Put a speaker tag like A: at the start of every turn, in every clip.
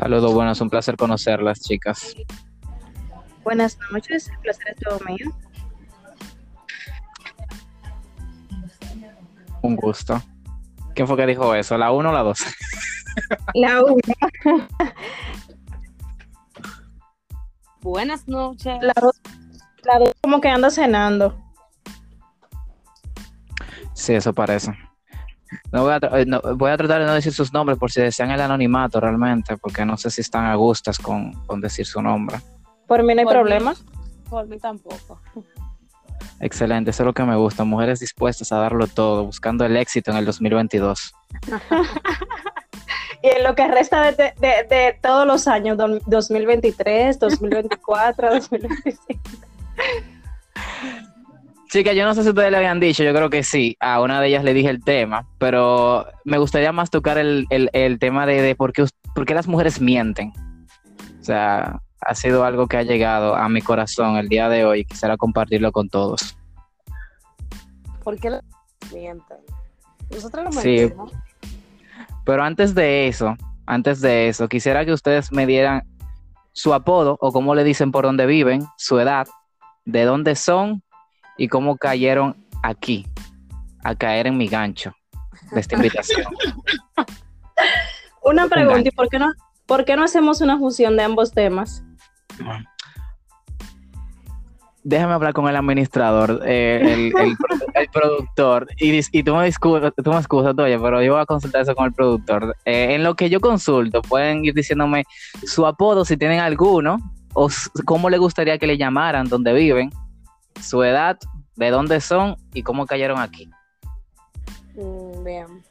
A: Saludos, bueno, es un placer conocerlas, chicas.
B: Buenas noches, el placer es todo mío.
A: Un gusto. ¿Quién fue que dijo eso? ¿La 1 o la 2?
B: La 1.
C: Buenas noches.
B: La 2 la dos como que anda cenando.
A: Sí, eso parece. No voy, a eh, no, voy a tratar de no decir sus nombres por si desean el anonimato realmente, porque no sé si están a gustas con, con decir su nombre.
B: Por mí no hay
C: Por mí.
B: problema.
C: Por mí tampoco.
A: Excelente, eso es lo que me gusta. Mujeres dispuestas a darlo todo, buscando el éxito en el 2022.
B: Y en lo que resta de, de- de- de todos los años, do- 2023, 2024, 2025.
A: Chicas, yo no sé si ustedes le habían dicho, yo creo que sí. A una de ellas le dije el tema, pero me gustaría más tocar el, el- el tema de, de por, qué, por qué las mujeres mienten. O sea, ha sido algo que ha llegado a mi corazón el día de hoy y quisiera compartirlo con todos.
C: ¿Por qué lo mienten? Nosotros lo
A: Sí.
C: mentimos.
A: Pero antes de eso, antes de eso, quisiera que ustedes me dieran su apodo o cómo le dicen por dónde viven, su edad, de dónde son y cómo cayeron aquí a caer en mi gancho de esta invitación.
B: Una
A: Un
B: pregunta. ¿y por qué, no, por qué no hacemos una fusión de ambos temas?
A: Déjame hablar con el administrador, eh, el, el pro- el productor, y, tú me disculpas, tú me excusas, oye, pero yo voy a consultar eso con el productor. Eh, en lo que yo consulto, pueden ir diciéndome su apodo, si tienen alguno, o cómo le gustaría que le llamaran, dónde viven, su edad, de dónde son y cómo cayeron aquí.
C: Mm, bien.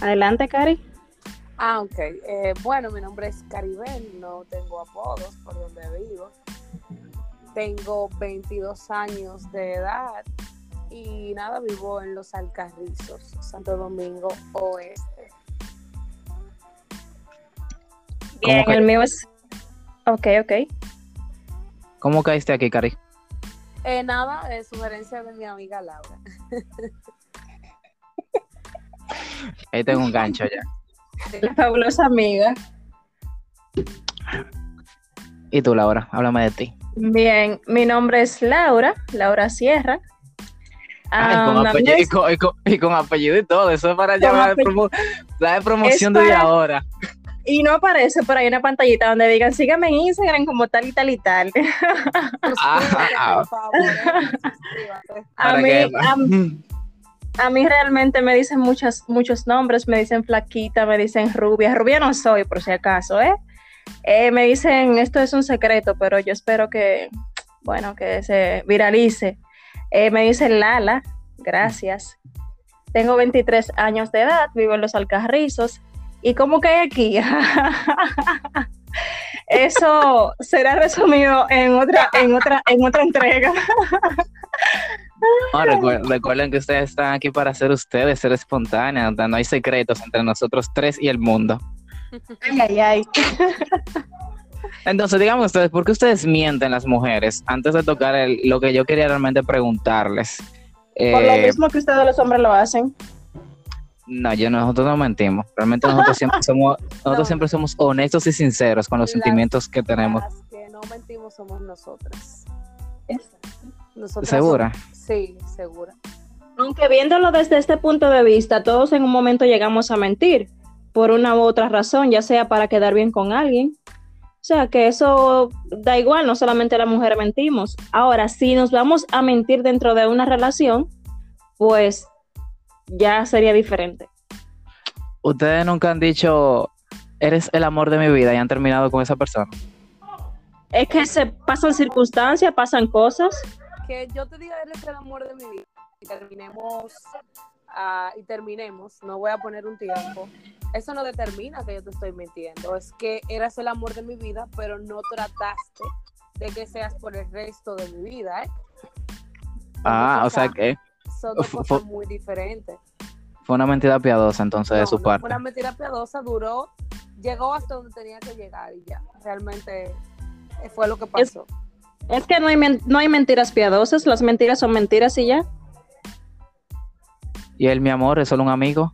B: Adelante, Cari.
C: Ah, ok. Eh, bueno, mi nombre es Caribel, no tengo apodos por donde vivo. Tengo 22 años de edad y nada, vivo en Los Alcarrizos, Santo Domingo Oeste.
B: Bien, el mío es... Ok, ok.
A: ¿Cómo caíste aquí, Cari?
C: Eh, nada, es sugerencia de mi amiga Laura.
A: Ahí tengo un gancho ya.
B: La fabulosa amiga.
A: ¿Y tú, Laura? Háblame de ti.
B: Bien, mi nombre es Laura, Laura Sierra.
A: Ay,
B: Ah,
A: con apellido, y, con, y con- y con apellido y todo, eso es para llamar promo- la de promoción
B: Es
A: de
B: para-
A: ahora.
B: Y no aparece por ahí una pantallita donde digan, síganme en Instagram como tal y tal y tal.
A: Ah.
C: por favor. eh,
B: mí, a mí realmente me dicen muchas, muchos nombres, me dicen flaquita, me dicen rubia. Rubia no soy, por si acaso, ¿eh? Eh, me dicen, esto es un secreto, pero yo espero que, bueno, que se viralice. Eh, me dicen Lala, gracias. Tengo 23 años de edad, vivo en Los Alcarrizos. ¿Y cómo cae aquí? Eso será resumido en otra, en otra, en otra entrega.
A: No, recuerden que ustedes están aquí para ser ustedes, ser sea, no hay secretos entre nosotros tres y el mundo.
B: Ay, ay, ay.
A: Entonces, díganme ustedes, ¿por qué ustedes mienten las mujeres? Antes de tocar el- lo que yo quería realmente preguntarles.
B: Por lo
A: Eh,
B: mismo que ustedes los hombres lo hacen.
A: No, yo nosotros no mentimos. Realmente nosotros siempre somos, nosotros
C: No.
A: siempre somos honestos y sinceros con los
C: Las-
A: sentimientos que tenemos.
C: Las que no mentimos somos nosotras. Nosotras
A: ¿Segura?
C: somos- sí, segura.
B: Aunque viéndolo desde este punto de vista, todos en un momento llegamos a mentir por una u otra razón, ya sea para quedar bien con alguien. O sea, que eso da igual, no solamente las mujeres mentimos. Ahora, si nos vamos a mentir dentro de una relación, pues ya sería diferente.
A: Ustedes nunca han dicho, eres el amor de mi vida y han terminado con esa persona.
B: Es que se pasan circunstancias, pasan cosas.
C: Que yo te diga, eres el amor de mi vida. Y terminemos, ah, y terminemos, no voy a poner un tiempo. Eso no determina que yo te estoy mintiendo. Es que eras el amor de mi vida, pero no trataste de que seas por el resto de mi vida, ¿eh?
A: Ah, o sea que
C: Son dos
A: fu-
C: cosas
A: fu-
C: muy diferentes.
A: fue una mentira piadosa entonces de su
C: no
A: parte.
C: fue una mentira piadosa, duró, llegó hasta donde tenía que llegar y ya. Realmente eh, fue lo que pasó.
B: Es que no hay, men- no hay mentiras piadosas, las mentiras son mentiras y ya.
A: Y él, mi amor, es solo un amigo.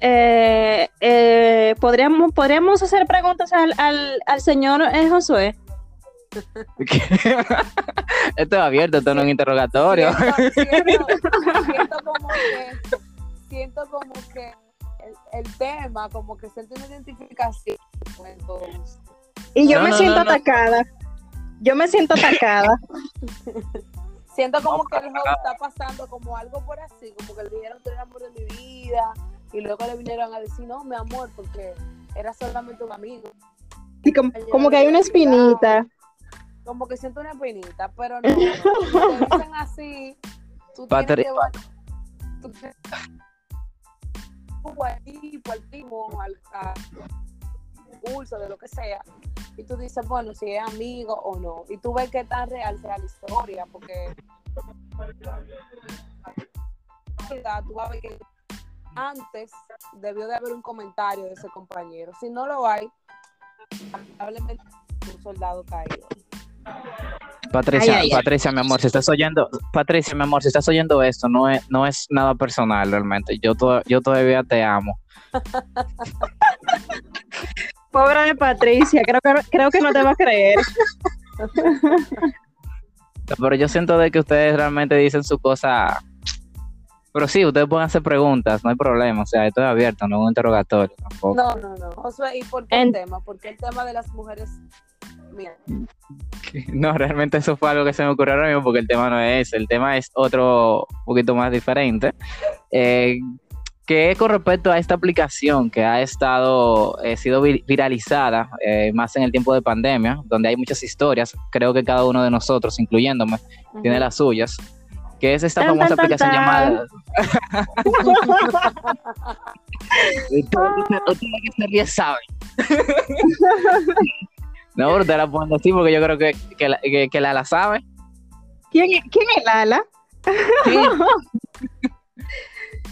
B: eh, eh, ¿podríamos, ¿podríamos hacer preguntas al, al, al señor eh, Josué?
A: esto es abierto, esto no es un interrogatorio.
C: Siento, siento- siento como que, siento como que el, el tema, como que siento una identificación con todos.
B: Y yo
A: No,
B: me
A: no,
B: siento
A: no, no.
B: atacada. Yo me siento atacada.
C: Siento como que el joven está pasando como algo por así, como que le dijeron tú eres amor de mi vida, y luego le vinieron a decir, no, mi amor, porque era solamente un amigo.
B: Y como, como que hay una espinita.
C: Como que siento una penita, pero no, no. Si te dicen así, tú tienes que tú tienes- al tipo, al primo, al curso, de lo que sea, y tú dices, bueno, si es amigo o no, y tú ves qué tan real sea la historia, porque tú vas a ver que antes debió de haber un comentario de ese compañero. Si no lo hay, lamentablemente un soldado caído.
A: Patricia,
B: Ay, ay, ay.
A: Patricia, mi amor, si estás oyendo, Patricia, mi amor, si estás oyendo esto, no es, no es nada personal realmente. Yo, to- yo todavía te amo.
B: Pobre de Patricia, creo que, creo que no te va a creer.
A: Pero yo siento de que ustedes realmente dicen su cosa. Pero sí, ustedes pueden hacer preguntas, no hay problema. O sea, esto es abierto, no es un interrogatorio tampoco.
C: No, no, no. Josué, ¿y por qué
B: En-
C: el tema? Porque el tema de las mujeres. Mira,
A: No, realmente eso fue algo que se me ocurrió ahora mismo porque el tema no es ese. El tema es otro poquito más diferente. eh, que con respecto a esta aplicación que ha estado, eh, sido vi- viralizada eh, más en el tiempo de pandemia, donde hay muchas historias. Creo que cada uno de nosotros, incluyéndome, tiene
C: ujú.
A: las suyas. Que es esta
B: Tan,
A: famosa
B: tan,
A: aplicación
B: tan.
A: llamada. Ustedes que se ríen saben. No, pero te la ponen así porque yo creo que, que, la, que, que la, la sabe.
B: ¿Quién, ¿Quién es Lala?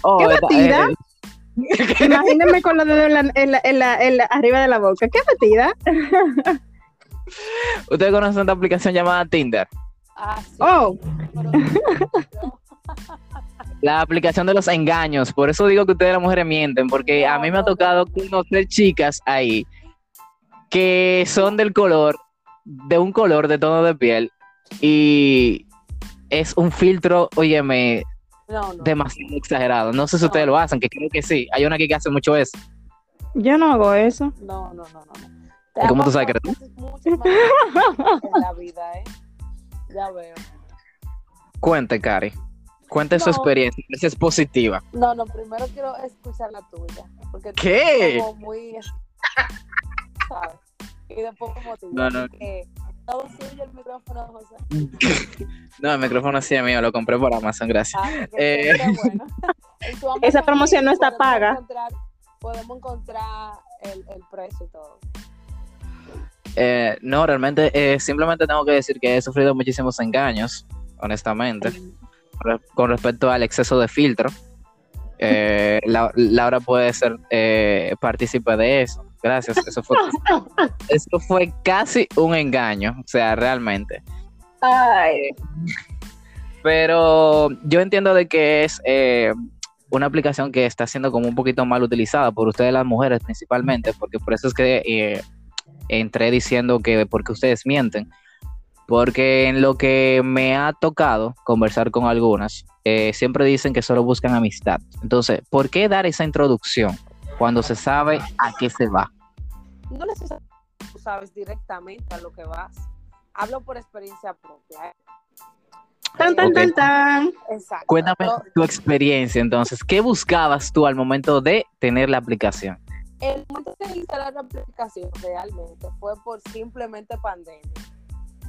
A: Oh,
B: ¿Qué
A: esta-
B: batida?
A: eh,
B: Imagínense con los dedos en la, en la- en la- en la- arriba de la boca. ¿Qué batida?
A: Ustedes conocen esta aplicación llamada Tinder.
C: Ah, sí.
B: Oh,
A: La aplicación de los engaños. Por eso digo que ustedes las mujeres mienten, porque a mí me ha tocado conocer chicas ahí que son del color, de un color de tono de piel, y es un filtro, óyeme,
C: No, no.
A: demasiado exagerado. No sé si
C: No.
A: ustedes lo hacen, que creo que sí. Hay una aquí que hace mucho eso.
B: yo no hago eso.
C: No, no, no, no. no.
A: ¿Y cómo tú sabes que eres
C: en la vida, ¿eh? Ya veo.
A: Cuente, Cari. Cuente su experiencia, si es positiva.
C: No, no, primero quiero escuchar la tuya. Porque tú
A: ¿Qué?
C: como muy. ¿Sabes? Y después como tú.
A: No, no.
C: así que Todo suyo el micrófono, José.
A: No, el micrófono sí es mío, lo compré por Amazon, gracias.
C: Ah,
A: Eh.
C: bueno.
B: Esa promoción no está
C: podemos
B: paga.
C: encontrar- Podemos encontrar el, el precio y todo.
A: Eh, no, realmente, eh, simplemente tengo que decir que he sufrido muchísimos engaños, honestamente, re- con respecto al exceso de filtro. Eh, La- Laura puede ser eh, partícipe de eso. Gracias. Eso fue, eso fue casi un engaño, o sea, realmente.
B: Ay,
A: Pero yo entiendo de que es eh, una aplicación que está siendo como un poquito mal utilizada por ustedes las mujeres principalmente, porque por eso es que eh, entré diciendo que porque ustedes mienten, porque en lo que me ha tocado conversar con algunas, eh, siempre dicen que solo buscan amistad. Entonces, ¿por qué dar esa introducción cuando se sabe a qué se va?
C: No necesariamente tú sabes directamente a lo que vas. Hablo por experiencia propia. ¿eh?
B: tan, tan, tan, tan.
C: Exacto.
A: Cuéntame tu experiencia entonces, ¿qué buscabas tú al momento de tener la aplicación?
C: el momento de instalar la aplicación realmente fue por simplemente pandemia.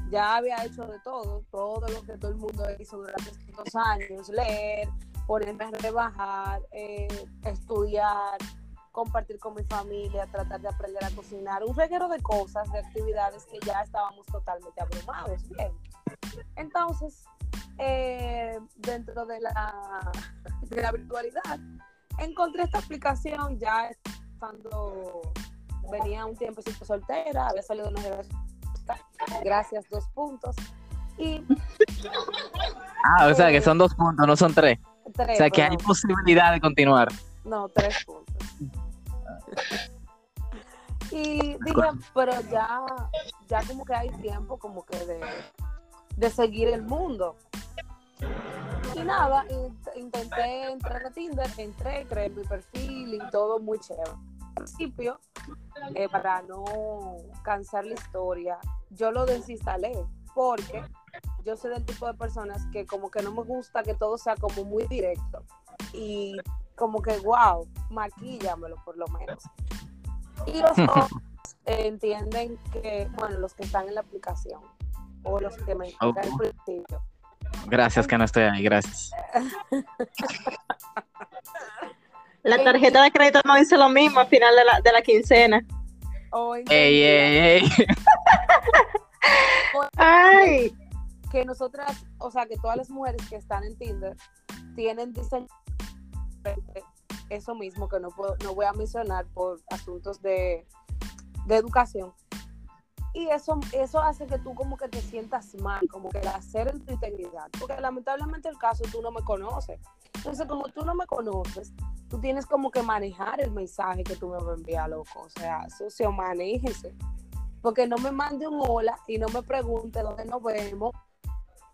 C: Ya había hecho de todo, todo lo que todo el mundo hizo durante estos años, leer, ponerme a rebajar, eh, estudiar, compartir con mi familia, tratar de aprender a cocinar, un reguero de cosas, de actividades que ya estábamos totalmente abrumados. Bien. Entonces, eh, dentro de la, de la virtualidad, encontré esta aplicación ya estando, venía un tiempecito soltera, había salido de una relación, gracias, dos puntos, y
A: Ah, o sea que son dos puntos, no son tres.
C: tres,
A: O sea que hay posibilidad de continuar.
C: no, tres puntos. Y dije, pero ya, ya como que hay tiempo como que de, de seguir el mundo. Y nada, intenté entrar a Tinder, entré, creé mi perfil y todo muy chévere. Al principio, eh, para no cansar la historia, yo lo desinstalé porque yo soy del tipo de personas que como que no me gusta que todo sea como muy directo y como que wow, maquillamelo por lo menos. Y los otros entienden que, bueno, los que están en la aplicación o los que me oh. al principio.
A: Gracias que no estoy ahí, gracias.
B: La tarjeta de crédito no dice lo mismo al final de la, de la quincena.
A: Oh, ey, ey, ey.
B: Ay.
C: Que nosotras, o sea, que todas las mujeres que están en Tinder tienen diseño eso mismo que no puedo, no voy a mencionar por asuntos de, de educación. Y eso, eso hace que tú como que te sientas mal, como que hacer en tu integridad. Porque lamentablemente el caso tú no me conoces. Entonces, como tú no me conoces, tú tienes como que manejar el mensaje que tú me vas a enviar, loco. O sea, socio, manéjese. Porque no me mande un hola y no me pregunte dónde nos vemos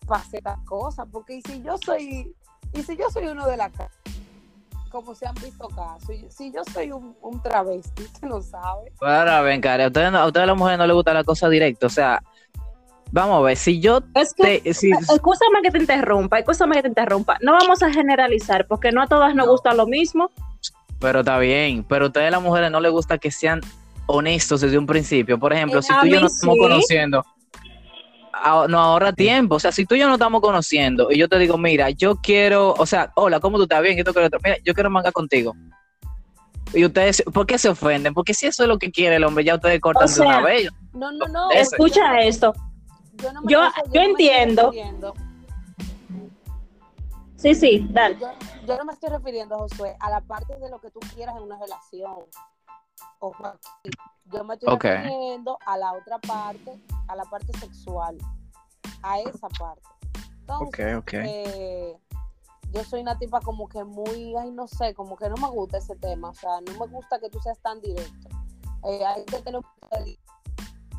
C: para hacer tal cosa. Porque si yo soy, y si yo soy uno de la casa, como se han visto casos. Si yo soy un, un travesti, usted no sabe.
A: Ahora, ven, cara, a ustedes, a ustedes las mujeres no les gusta la cosa directa. O sea, vamos a ver, si yo
B: es que, te, si... Escúchame que te interrumpa, escúchame que te interrumpa. No vamos a generalizar, porque no a todas nos gusta lo mismo.
A: Pero está bien, pero a ustedes las mujeres no les gusta que sean honestos desde un principio. Por ejemplo, si tú y yo nos estamos conociendo, no ahorra tiempo. O sea, si tú y yo no estamos conociendo y yo te digo, mira, yo quiero, o sea, hola, ¿cómo tú estás bien? Yo, mira, yo quiero manga contigo. Y ustedes, ¿por qué se ofenden? Porque si eso es lo que quiere el hombre, ya ustedes cortan de una vez.
B: No, no, no. Escucha esto. Yo, yo, entiendo. Sí, sí, dale.
C: Yo, no me estoy refiriendo, Josué, a la parte de lo que tú quieras en una relación. Yo me estoy refiriendo a la otra parte, a la parte sexual, a esa parte. Entonces, eh, yo soy una tipa como que muy, ay, no sé, como que no me gusta ese tema, o sea, no me gusta que tú seas tan directo. Eh, hay que tener un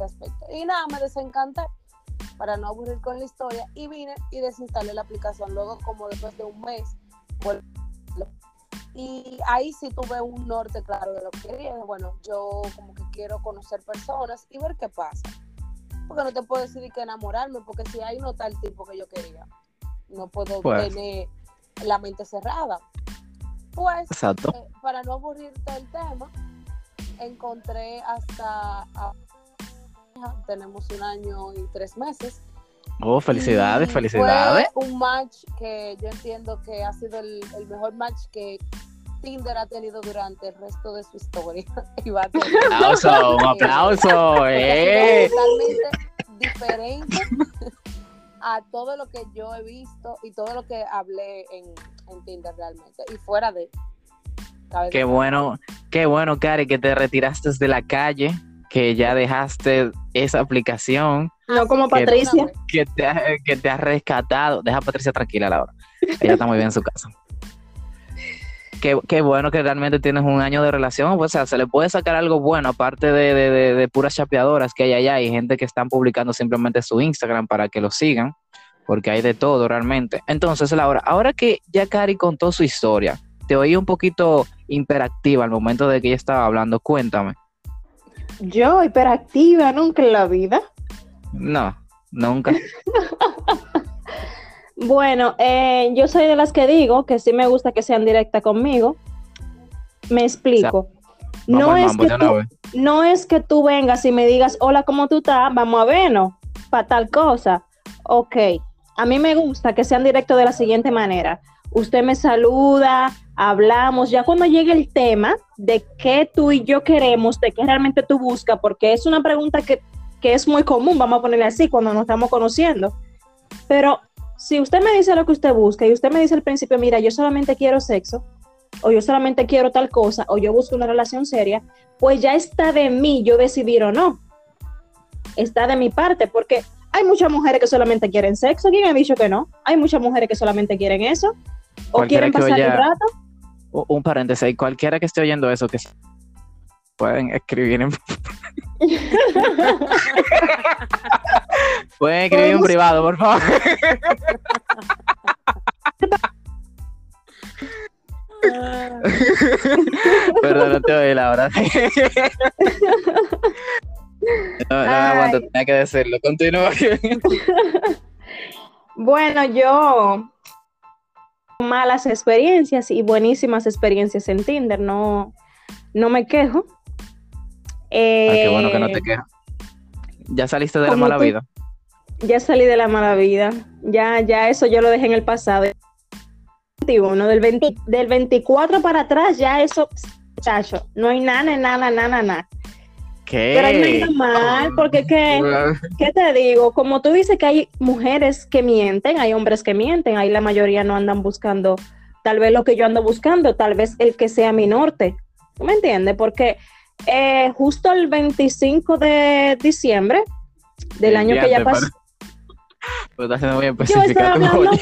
C: aspecto. Y nada, me desencanté para no aburrir con la historia y vine y desinstalé la aplicación. Luego, como después de un mes, y ahí sí tuve un norte claro de lo que quería. Bueno, yo como que quiero conocer personas y ver qué pasa. Porque no te puedo decir que enamorarme, porque si hay no tal tipo que yo quería, no puedo pues. tener la mente cerrada. Pues, eh, para no aburrirte el tema, encontré hasta, tenemos un año y tres meses.
A: Oh, felicidades, felicidades.
C: Fue un match que yo entiendo que ha sido el, el mejor match que Tinder ha tenido durante el resto de su historia. un
A: aplauso, un aplauso. Eh.
C: Totalmente diferente a todo lo que yo he visto y todo lo que hablé en, Tinder realmente. Y fuera de.
A: Qué bueno, qué bueno, Cari, que te retiraste de la calle, que ya dejaste esa aplicación.
B: No como Patricia.
A: Que te, que te ha rescatado. Deja a Patricia tranquila, Laura. Ella está muy bien en su casa qué, bueno que realmente tienes un año de relación, o sea, se le puede sacar algo bueno, aparte de, puras chapeadoras que hay allá y gente que están publicando simplemente su Instagram para que lo sigan, porque hay de todo realmente. Entonces, Laura, ahora que ya Cari contó su historia, te oí un poquito hiperactiva al momento de que ella estaba hablando, cuéntame.
B: Yo, hiperactiva, nunca en la vida.
A: No, nunca.
B: Bueno, eh, yo soy de las que digo que sí me gusta que sean directas conmigo. Me explico. no, es que tú, no es que tú vengas y me digas, hola, ¿cómo tú estás? Vamos a vernos para tal cosa. Ok, a mí me gusta que sean directos de la siguiente manera. Usted me saluda, hablamos, ya cuando llegue el tema de qué tú y yo queremos, de qué realmente tú buscas, porque es una pregunta que, que es muy común, vamos a ponerle así, cuando nos estamos conociendo. Pero si usted me dice lo que usted busca y usted me dice al principio, mira, yo solamente quiero sexo, o yo solamente quiero tal cosa, o yo busco una relación seria, pues ya está de mí yo decidir o no. Está de mi parte, porque hay muchas mujeres que solamente quieren sexo. ¿Quién ha dicho que no? Hay muchas mujeres que solamente quieren eso, o quieren pasar un rato.
A: Un paréntesis, cualquiera que esté oyendo eso, que pueden escribir en pueden escribir en privado, por favor. Perdón, no te oí la hora. No, no me aguanto, tenía que decirlo. Continúa.
B: Bueno, yo malas experiencias y buenísimas experiencias en Tinder, no, no me quejo.
A: Ah, qué bueno que no te
B: Eh,
A: quejas. ¿Ya saliste de la mala
B: tú-
A: vida?
B: Ya salí de la mala vida. Ya, ya eso yo lo dejé en el pasado. 21, del, 20 del 24 para atrás, ya eso, chacho, no hay nada, nada, nada, nada. Pero ahí no
A: ¿Qué?
B: está mal, porque ¿qué, ¿qué te digo? Como tú dices que hay mujeres que mienten, hay hombres que mienten, ahí la mayoría no andan buscando tal vez lo que yo ando buscando, tal vez el que sea mi norte. ¿Tú me entiendes? Porque eh, justo el 25 de diciembre del
A: El
B: año que ya pasó,
A: siendo muy
B: estaba hablando-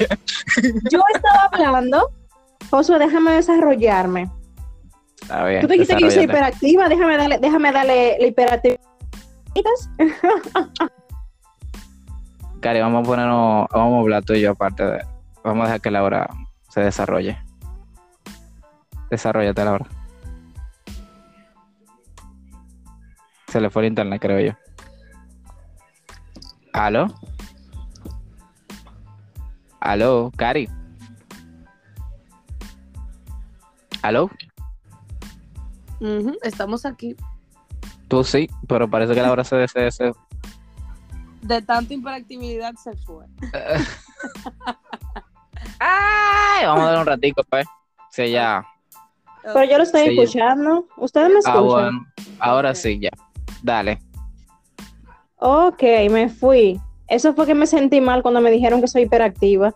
B: yo estaba hablando, Josué, déjame desarrollarme.
A: Está bien.
B: Tú dijiste que yo soy hiperactiva, déjame darle, déjame darle la hiperactividad.
A: Cari, vamos a ponernos, vamos a hablar tú y yo aparte de, vamos a dejar que Laura se desarrolle. Desarrollate, Laura. Se le fue el internet, creo yo. ¿Aló? ¿Aló, Cari? ¿Aló?
C: Ujú, Estamos aquí.
A: Tú sí, pero parece que Laura se, se, se-
C: De tanta hiperactividad se fue.
A: ¡Ay! Vamos a dar un ratico, pues. Sí, ya.
B: Pero yo lo estoy
A: Sí.
B: escuchando. ¿Ustedes me
A: Ah,
B: escuchan?
A: bueno. Ahora sí, ya. Dale.
B: Ok, me fui. Eso fue que me sentí mal cuando me dijeron que soy hiperactiva.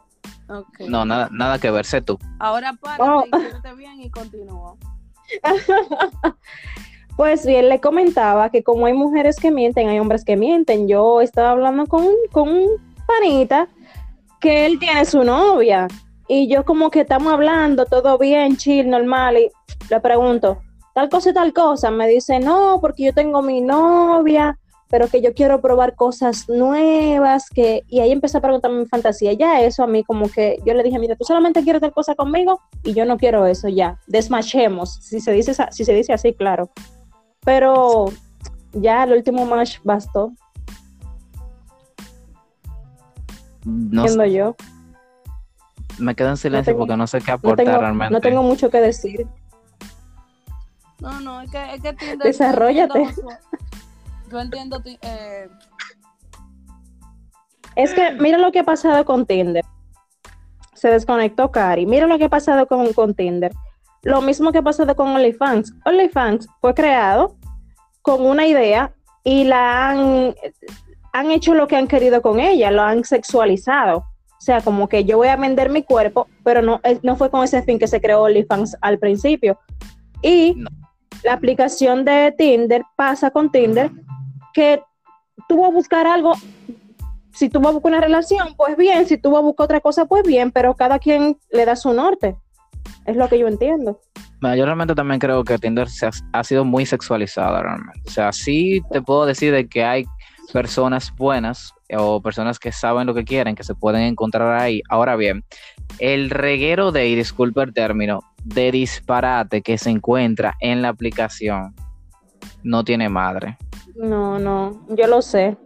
C: Ok.
A: No, nada, nada que ver, sé tú.
C: Ahora párate
B: Oh.
C: y bien y continúa.
B: Pues bien, le comentaba que como hay mujeres que mienten, hay hombres que mienten. Yo estaba hablando con, con un panita que él tiene su novia y yo como que estamos hablando, todo bien, chill, normal, y le pregunto, tal cosa y tal cosa. Me dice, no, porque yo tengo mi novia, pero que yo quiero probar cosas nuevas, que... Y ahí empezó a preguntarme mi fantasía. Ya eso a mí como que yo le dije, mira, tú solamente quieres tal cosa conmigo y yo no quiero eso, ya, desmachemos, si se dice, si se dice así, claro. Pero ya el último match bastó,
A: No,
B: siendo yo.
A: me quedo en silencio
B: tengo-
A: porque no sé qué
B: No
A: aportar
B: tengo,
A: realmente.
B: no tengo mucho que decir.
C: No, no, es que, es que Tinder.
B: Desarróllate.
C: Yo entiendo, yo entiendo ti- eh,
B: Es que mira lo que ha pasado con Tinder. Se desconectó Cari. Mira lo que ha pasado con, con Tinder. Lo mismo que ha pasado con OnlyFans. OnlyFans fue creado con una idea y la han, han hecho lo que han querido con ella, lo han sexualizado. O sea, como que yo voy a vender mi cuerpo, pero no, no fue con ese fin que se creó OnlyFans al principio. Y
A: No.
B: La aplicación de Tinder pasa con Tinder que tú vas a buscar algo si tú vas a buscar una relación, pues bien, si tú vas a buscar otra cosa, pues bien, pero cada quien le da su norte. Es lo que yo entiendo.
A: Yo realmente también creo que Tinder se ha, ha sido muy sexualizada realmente. O sea, sí te puedo decir de que hay personas buenas eh, o personas que saben lo que quieren, que se pueden encontrar ahí. Ahora bien, el reguero de, y disculpa el término, de disparate que se encuentra en la aplicación no tiene madre.
B: No, no, yo lo sé.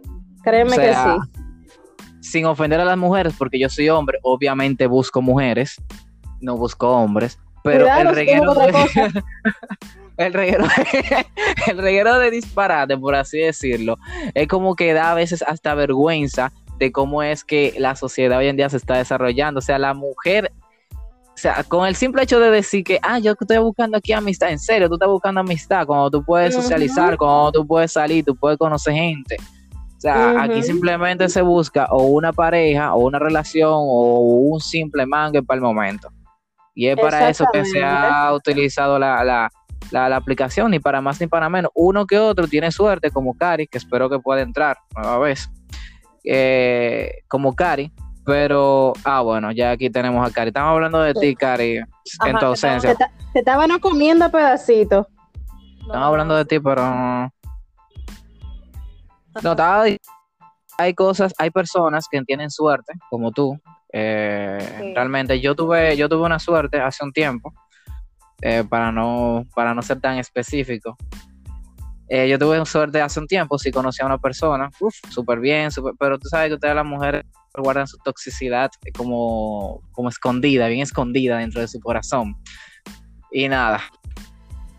B: Créeme
A: O sea,
B: que sí.
A: sin ofender a las mujeres, porque yo soy hombre, obviamente busco mujeres, no busco hombres, pero
B: Cuidado,
A: el reguero, de, el reguero, el reguero de disparate, por así decirlo, es como que da a veces hasta vergüenza de cómo es que la sociedad hoy en día se está desarrollando, o sea, la mujer o sea, con el simple hecho de decir que, ah, yo estoy buscando aquí amistad, en serio, tú estás buscando amistad, cuando tú puedes socializar, cuando tú puedes salir, tú puedes conocer gente. O sea, aquí
B: Ujú.
A: simplemente se busca o una pareja, o una relación, o un simple mangue para el momento. Y es para eso que se ha utilizado la, la, la, la aplicación, ni para más ni para menos. Uno que otro tiene suerte, como Cari, que espero que pueda entrar nueva vez, eh, como Cari. Pero, ah, bueno, ya aquí tenemos a Cari. Estamos hablando de ti, Cari, en tu
C: Ajá,
A: ausencia.
B: Te, ta- te estaban comiendo pedacitos.
A: Estamos hablando de ti, pero. No, estaba. Hay cosas, hay personas que tienen suerte, como tú. Eh,
C: Sí.
A: Realmente, yo tuve, yo tuve una suerte hace un tiempo, eh, para no, para no ser tan específico. Eh, yo tuve suerte hace un tiempo, sí conocí a una persona, súper bien, pero tú sabes que ustedes las mujeres guardan su toxicidad como, como escondida, bien escondida dentro de su corazón. Y nada,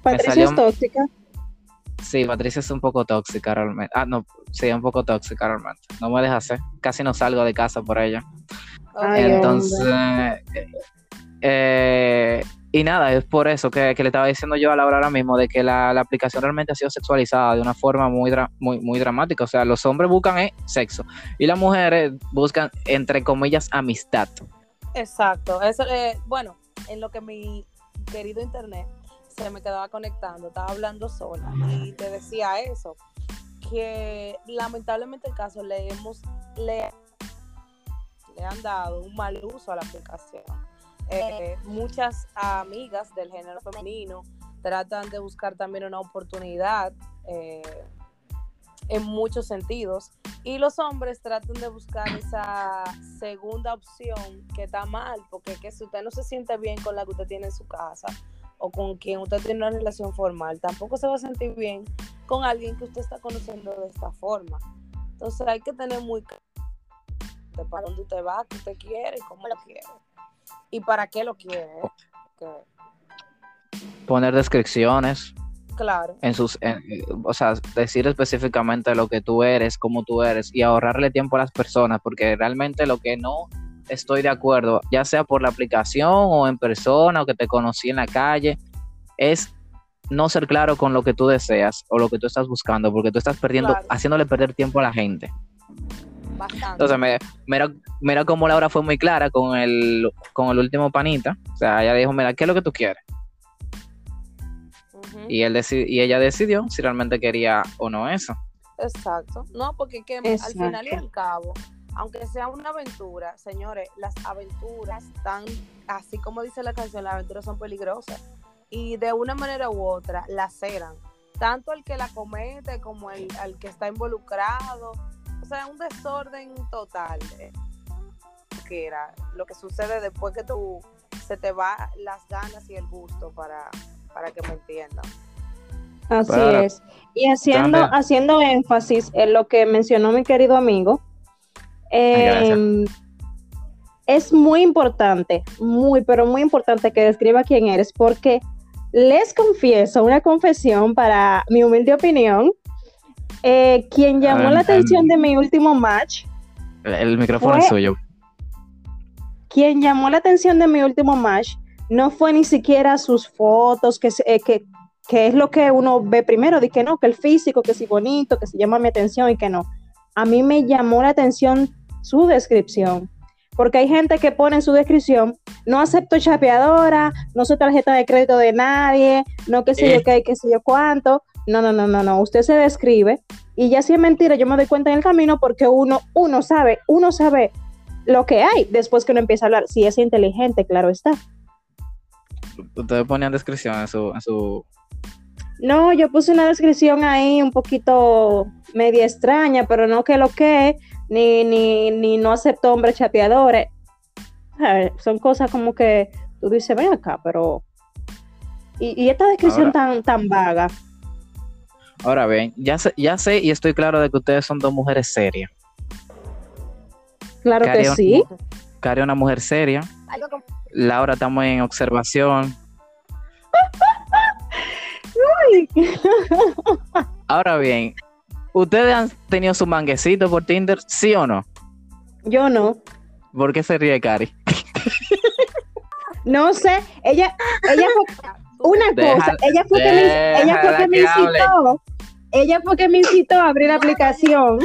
B: Patricia
A: salió-
B: es tóxica.
A: Sí, Patricia es un poco tóxica realmente. Ah, no, sí, un poco tóxica realmente. No me deja hacer. Casi no salgo de casa por ella.
B: Ay,
A: Entonces, eh, eh, y nada, es por eso que, le estaba diciendo yo a Laura ahora mismo, de que la, la aplicación realmente ha sido sexualizada de una forma muy, dra- muy, muy dramática. O sea, los hombres buscan eh, sexo y las mujeres buscan, entre comillas, amistad.
C: Exacto. Eso, eh, bueno, en lo que mi querido internet se me quedaba conectando, estaba hablando sola y te decía eso, que lamentablemente el caso le hemos, le, le han dado un mal uso a la aplicación. Eh, muchas amigas del género femenino tratan de buscar también una oportunidad eh, en muchos sentidos y los hombres tratan de buscar esa segunda opción que está mal, porque que si usted no se siente bien con la que usted tiene en su casa o con quien usted tiene una relación formal, tampoco se va a sentir bien con alguien que usted está conociendo de esta forma. Entonces hay que tener muy claro para dónde usted va, qué usted quiere y cómo lo quiere. Y para qué lo quiere. ¿eh? Que-
A: Poner descripciones
C: claro,
A: en sus, en- o sea, decir específicamente lo que tú eres, cómo tú eres y ahorrarle tiempo a las personas, porque realmente lo que no estoy de acuerdo, ya sea por la aplicación o en persona o que te conocí en la calle, es no ser claro con lo que tú deseas o lo que tú estás buscando, porque tú estás perdiendo,
C: Claro.
A: haciéndole perder tiempo a la gente.
C: Bastante.
A: Entonces, me, mira, mira cómo Laura fue muy clara con el, con el último panita. O sea, ella dijo, mira, ¿qué es lo que tú quieres? Y, él deci- y ella decidió si realmente quería o no eso.
C: Exacto. No, porque que al final y al cabo, aunque sea una aventura, señores, las aventuras están, así como dice la canción, las aventuras son peligrosas. Y de una manera u otra laceran. Tanto el que la comete como el, al que está involucrado. Sea, un desorden total. eh, Que era lo que sucede después que tú se te va las ganas y el gusto para, para que me entiendan.
B: Así es. Y haciendo,
A: También.
B: haciendo énfasis en lo que mencionó mi querido amigo, em, es muy importante, muy, pero muy importante que describa quién eres, porque les confieso una confesión para mi humilde opinión. Eh, quien llamó la atención de mi último match,
A: El, el micrófono
B: Fue-
A: es suyo.
B: quien llamó la atención de mi último match no fue ni siquiera sus fotos, que, se- eh, que, que es lo que uno ve primero, de que no, que el físico, que si bonito, que si llama mi atención y que no. A mí me llamó la atención su descripción, porque hay gente que pone en su descripción, no acepto chapeadora, no soy tarjeta de crédito de nadie, no que sé yo
A: Eh.
B: qué, qué sé yo cuánto. No, no, no, no, no, usted se describe y ya si es mentira, yo me doy cuenta en el camino porque uno, uno sabe, uno sabe lo que hay después que uno empieza a hablar. Si es inteligente, claro está.
A: Ustedes ponían descripción en su, en su...
B: No, yo puse una descripción ahí un poquito media extraña, pero no que lo que, ni, ni, ni no acepto hombres chapeadores. A ver, son cosas como que tú dices, ven acá, pero... Y, y esta descripción
A: Ahora-
B: tan, tan vaga.
A: Ahora bien, ya sé, ya sé y estoy claro de que ustedes son dos mujeres serias.
B: Claro que sí.
A: Cari es una mujer seria. Laura estamos en observación. Ahora bien, ¿ustedes han tenido su manguecito por Tinder? ¿Sí o no?
B: Yo no.
A: ¿Por qué se ríe Cari?
B: No sé, ella, ella fue una
A: Deja-
B: cosa, ella fue que me, ella fue que me incitó, ella fue que me incitó a abrir la aplicación.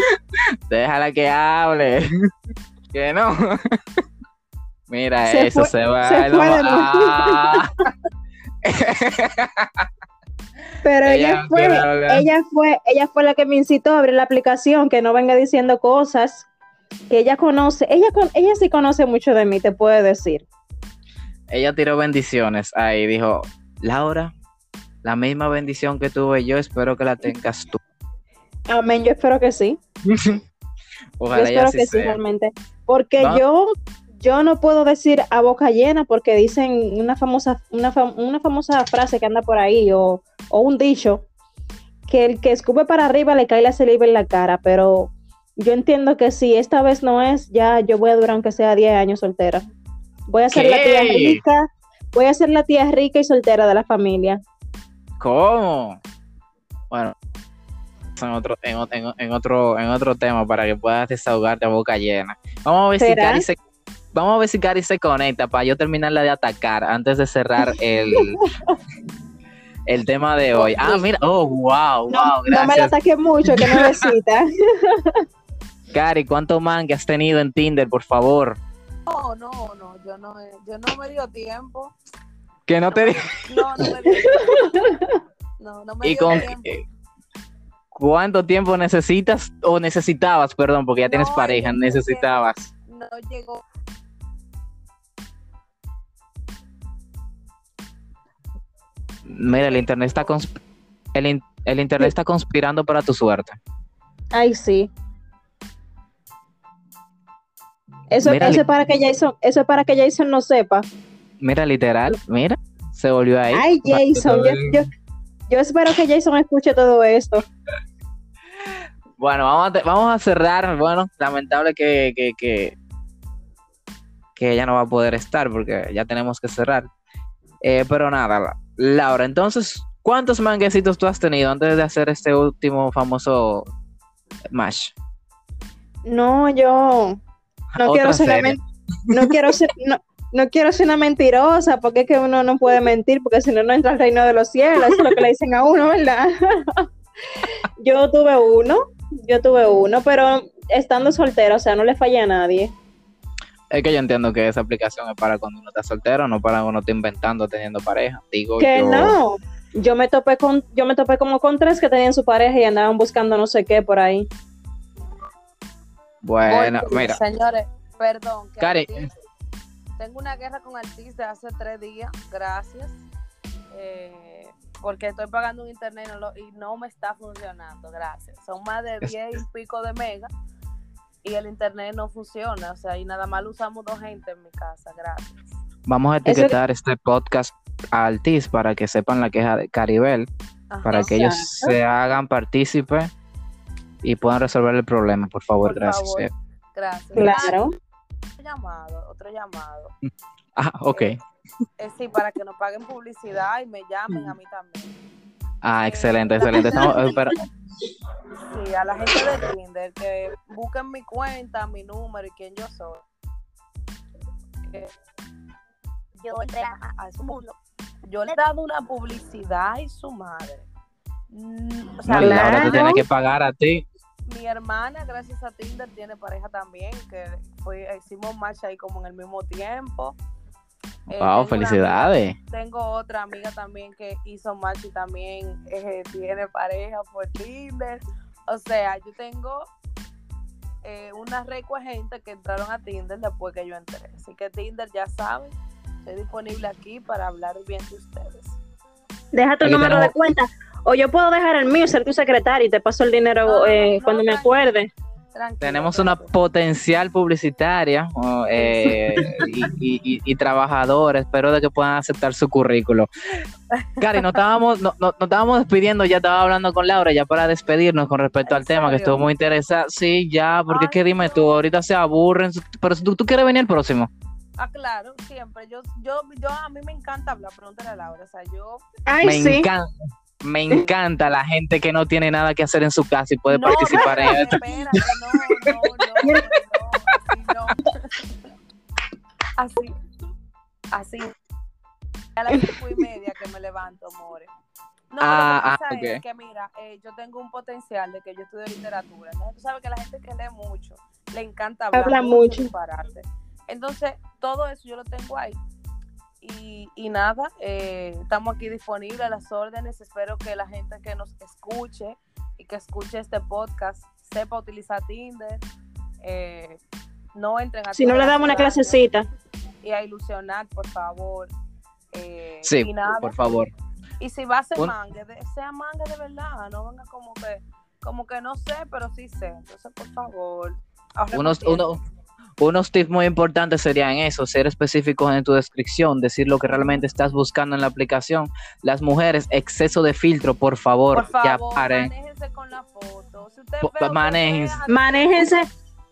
A: Déjala que hable. que no. Mira
B: Se
A: eso,
B: fue-
A: se va.
B: se fue de.
A: Ah.
B: Pero ella,
A: Ella
B: fue, ella fue, ella fue la que me incitó a abrir la aplicación, que no venga diciendo cosas que ella conoce, ella ella sí conoce mucho de mí, te puede decir.
A: Ella tiró bendiciones ahí. Dijo, Laura, la misma bendición que tuve yo, espero que la tengas tú.
B: Amén, yo espero que sí.
A: Ojalá
B: yo
A: ya
B: espero que sí, realmente. Porque yo, yo no puedo decir a boca llena porque dicen una famosa, una, fam- una famosa frase que anda por ahí o, o un dicho que el que escupe para arriba le cae la saliva en la cara, pero yo entiendo que si esta vez no es, ya yo voy a durar aunque sea 10 años soltera. Voy a ser la tía rica, voy a ser la tía rica y soltera de la familia.
A: ¿Cómo? Bueno, en otro, en, en- en otro, en otro tema para que puedas desahogarte a boca llena. Vamos a ver si. Cari se, vamos a ver si Cari se conecta para yo terminarla de atacar antes de cerrar el, el tema de hoy. Ah, mira, oh, wow,
B: No,
A: wow,
B: no me la
A: gracias.
B: ataque mucho, que no necesita.
A: Cari, ¿cuánto man que has tenido en Tinder, por favor?
C: No, no, no, yo no, yo no me dio tiempo.
A: Que no te
C: No, no me dio tiempo. No, no me
A: ¿Y
C: dio
A: con
C: tiempo.
A: cuánto tiempo necesitas o necesitabas, perdón, porque ya tienes
C: No,
A: pareja, necesitabas?
C: No llegó.
A: Mira, el internet está consp- el, in- el internet está conspirando para tu suerte.
B: Ay, sí. Eso,
A: Mira,
B: eso es para que Jason, eso es para que Jason no sepa.
A: Mira, literal, mira, se volvió ahí.
B: Ay, Jason, yo, yo, yo espero que Jason escuche todo esto.
A: Bueno, vamos a, te- vamos a cerrar. Bueno, lamentable que, que, que, que ella no va a poder estar porque ya tenemos que cerrar. Eh, pero nada, La- Laura, entonces, ¿cuántos manguecitos tú has tenido antes de hacer este último famoso match?
B: No, yo no
A: Otra
B: quiero ser no quiero ser no, no quiero ser una mentirosa, porque es que uno no puede mentir, porque si no no entra al reino de los cielos, eso es lo que le dicen a uno, ¿verdad? yo tuve uno, yo tuve uno, pero estando soltera, o sea, no le fallé a nadie.
A: Es que yo entiendo que esa aplicación es para cuando uno está soltero, no para cuando uno está inventando teniendo pareja. Digo
B: Que
A: yo.
B: no. Yo me topé con, yo me topé como con tres que tenían su pareja y andaban buscando no sé qué por ahí.
A: Bueno, mira,
C: Señores, perdón. que
A: Cari.
C: Tengo una guerra con Artis de hace tres días. Gracias. Eh, porque estoy pagando un internet y no, lo- y no me está funcionando. Gracias. Son más de
A: Es-
C: 10 y pico de mega. Y el internet no funciona. O sea, y nada más lo usamos dos gente en mi casa. Gracias.
A: vamos a
B: Eso-
A: etiquetar este podcast a Altis para que sepan la queja de Caribel,
C: Ajá.
A: para que ellos se hagan partícipes y puedan resolver el problema, por favor,
C: Por
A: gracias.
C: favor.
A: eh.
C: Gracias.
B: Claro.
C: Llamado, otro llamado.
A: Ah, ok.
C: Eh, eh, sí, para que nos paguen publicidad y me llamen a mí también.
A: Ah, excelente, excelente. Estamos- eh, pero-
C: Sí, a la gente de Tinder que busquen mi cuenta, mi número y quién yo soy. Eh, yo a, a su mundo. Yo le he dado una publicidad y su madre. Mm, o sea,
A: no, y Laura te tiene que pagar a ti.
C: Mi hermana, gracias a Tinder, tiene pareja también, que fue, hicimos match ahí como en el mismo tiempo. Eh, tengo
A: Wow,
C: una
A: felicidades.
C: amiga- tengo otra amiga también que hizo match y también eh, tiene pareja por Tinder. O sea, yo tengo eh, una recua gente que entraron a Tinder después que yo entré. Así que Tinder ya saben, estoy disponible aquí para hablar bien de ustedes.
B: Deja tu
A: Aquí
B: número de cuenta. O yo puedo dejar el mío, ser tu secretaria y te paso el dinero
C: No, no,
B: eh,
C: no,
B: cuando me acuerde.
C: Tranquilo,
A: Tenemos una
C: tranquilo.
A: potencial publicitaria eh, y, y- y- y trabajadores. Espero de que puedan aceptar su currículo. Cari, nos estábamos, no, no- nos estábamos despidiendo, ya estaba hablando con Laura, ya para despedirnos con respecto
C: ¿En
A: al tema, que estuvo muy interesante. Sí, ya, porque es que dime
C: no.
A: tú, ahorita se aburren, pero si tú, tú quieres venir el próximo.
C: Ah, claro, siempre. Yo, yo, yo, a mí me encanta hablar, pregúntale a Laura. O sea, yo.
B: Ay,
A: me
B: sí.
A: encanta. Me encanta la gente que no tiene nada que hacer en su casa y puede
C: No,
A: participar en
C: espérate,
A: esto.
C: espérate, no, no, no, no, así no. Así. Así. A las cinco y media que me levanto, more. No,
A: Ah,
C: lo que pasa
A: ah,
C: es
A: ok.
C: que, mira, eh, yo tengo un potencial de que yo estudio literatura. Entonces, tú sabes que la gente que lee mucho, le encanta hablar
B: Habla mucho.
C: disparate. Entonces, todo eso yo lo tengo ahí. Y, y nada, eh, estamos aquí disponibles a las órdenes. Espero que la gente que nos escuche y que escuche este podcast sepa utilizar Tinder. eh, no entren a
B: Si no le damos una clasecita.
C: Y a ilusionar, por favor. Eh,
A: Sí,
C: y nada,
A: por favor.
C: Y si va a ser
A: Un-
C: mangue, de- sea mangue de verdad, no venga como que, como que no sé, pero sí sé. Entonces, por favor.
A: Unos, uno- unos tips muy importantes serían eso, ser específicos en tu descripción, decir lo que realmente estás buscando en la aplicación. Las mujeres, exceso de filtro, por favor,
C: Por
A: ya
C: favor,
A: paren.
C: manéjense con la foto. Si usted que
A: manéjense.
C: vea,
B: Manéjense.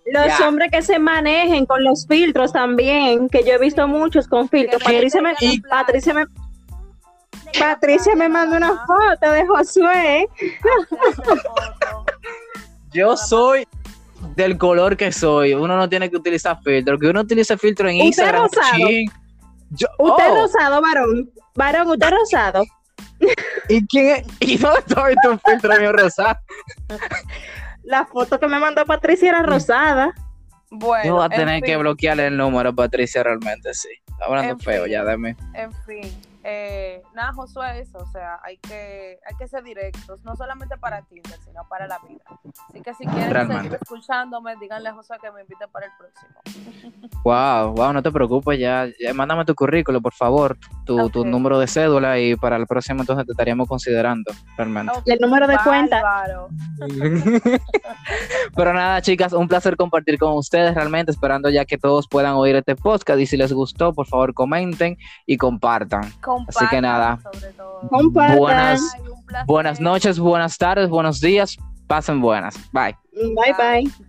B: Los
A: Ya.
B: hombres que se manejen con los filtros también, que yo he visto muchos con filtros.
C: Que
B: Patricia me,
C: playa.
B: Patricia me, Patricia me mandó una foto de Josué.
A: Yo soy del color que soy. Uno no tiene que utilizar filtro. Que uno utilice filtro en
B: ¿Usted
A: Instagram.
B: rosado?
A: Yo-
B: Usted
A: oh,
B: rosado, varón. Varón, usted rosado.
A: ¿Y quién es? ¿Y dónde está tu filtro mío rosado?
B: La foto que me mandó Patricia era rosada.
C: Bueno,
A: Yo voy a
C: en
A: tener que bloquearle el número Patricia realmente, sí. Está hablando
C: En
A: feo
C: fin.
A: ya de mí.
C: En fin, eh, nada, Josué, eso, o sea, hay que, hay que ser directos, no solamente para Tinder, sino para la vida. Así que si quieren
A: Realmente.
C: seguir escuchándome, díganle a Josué que me invite para el próximo.
A: Wow, wow, no te preocupes, ya, ya mándame tu currículo, por favor, tu, tu número de cédula y para el próximo entonces te estaríamos considerando, realmente.
B: El número de cuenta.
A: Pero nada, chicas, un placer compartir con ustedes, realmente esperando ya que todos puedan oír este podcast y si les gustó, por favor comenten y compartan. Así que nada.
C: Sobre todo.
A: Buenas,
C: Ay,
A: buenas noches, buenas tardes, buenos días, pasen buenas. Bye.
B: Bye, bye.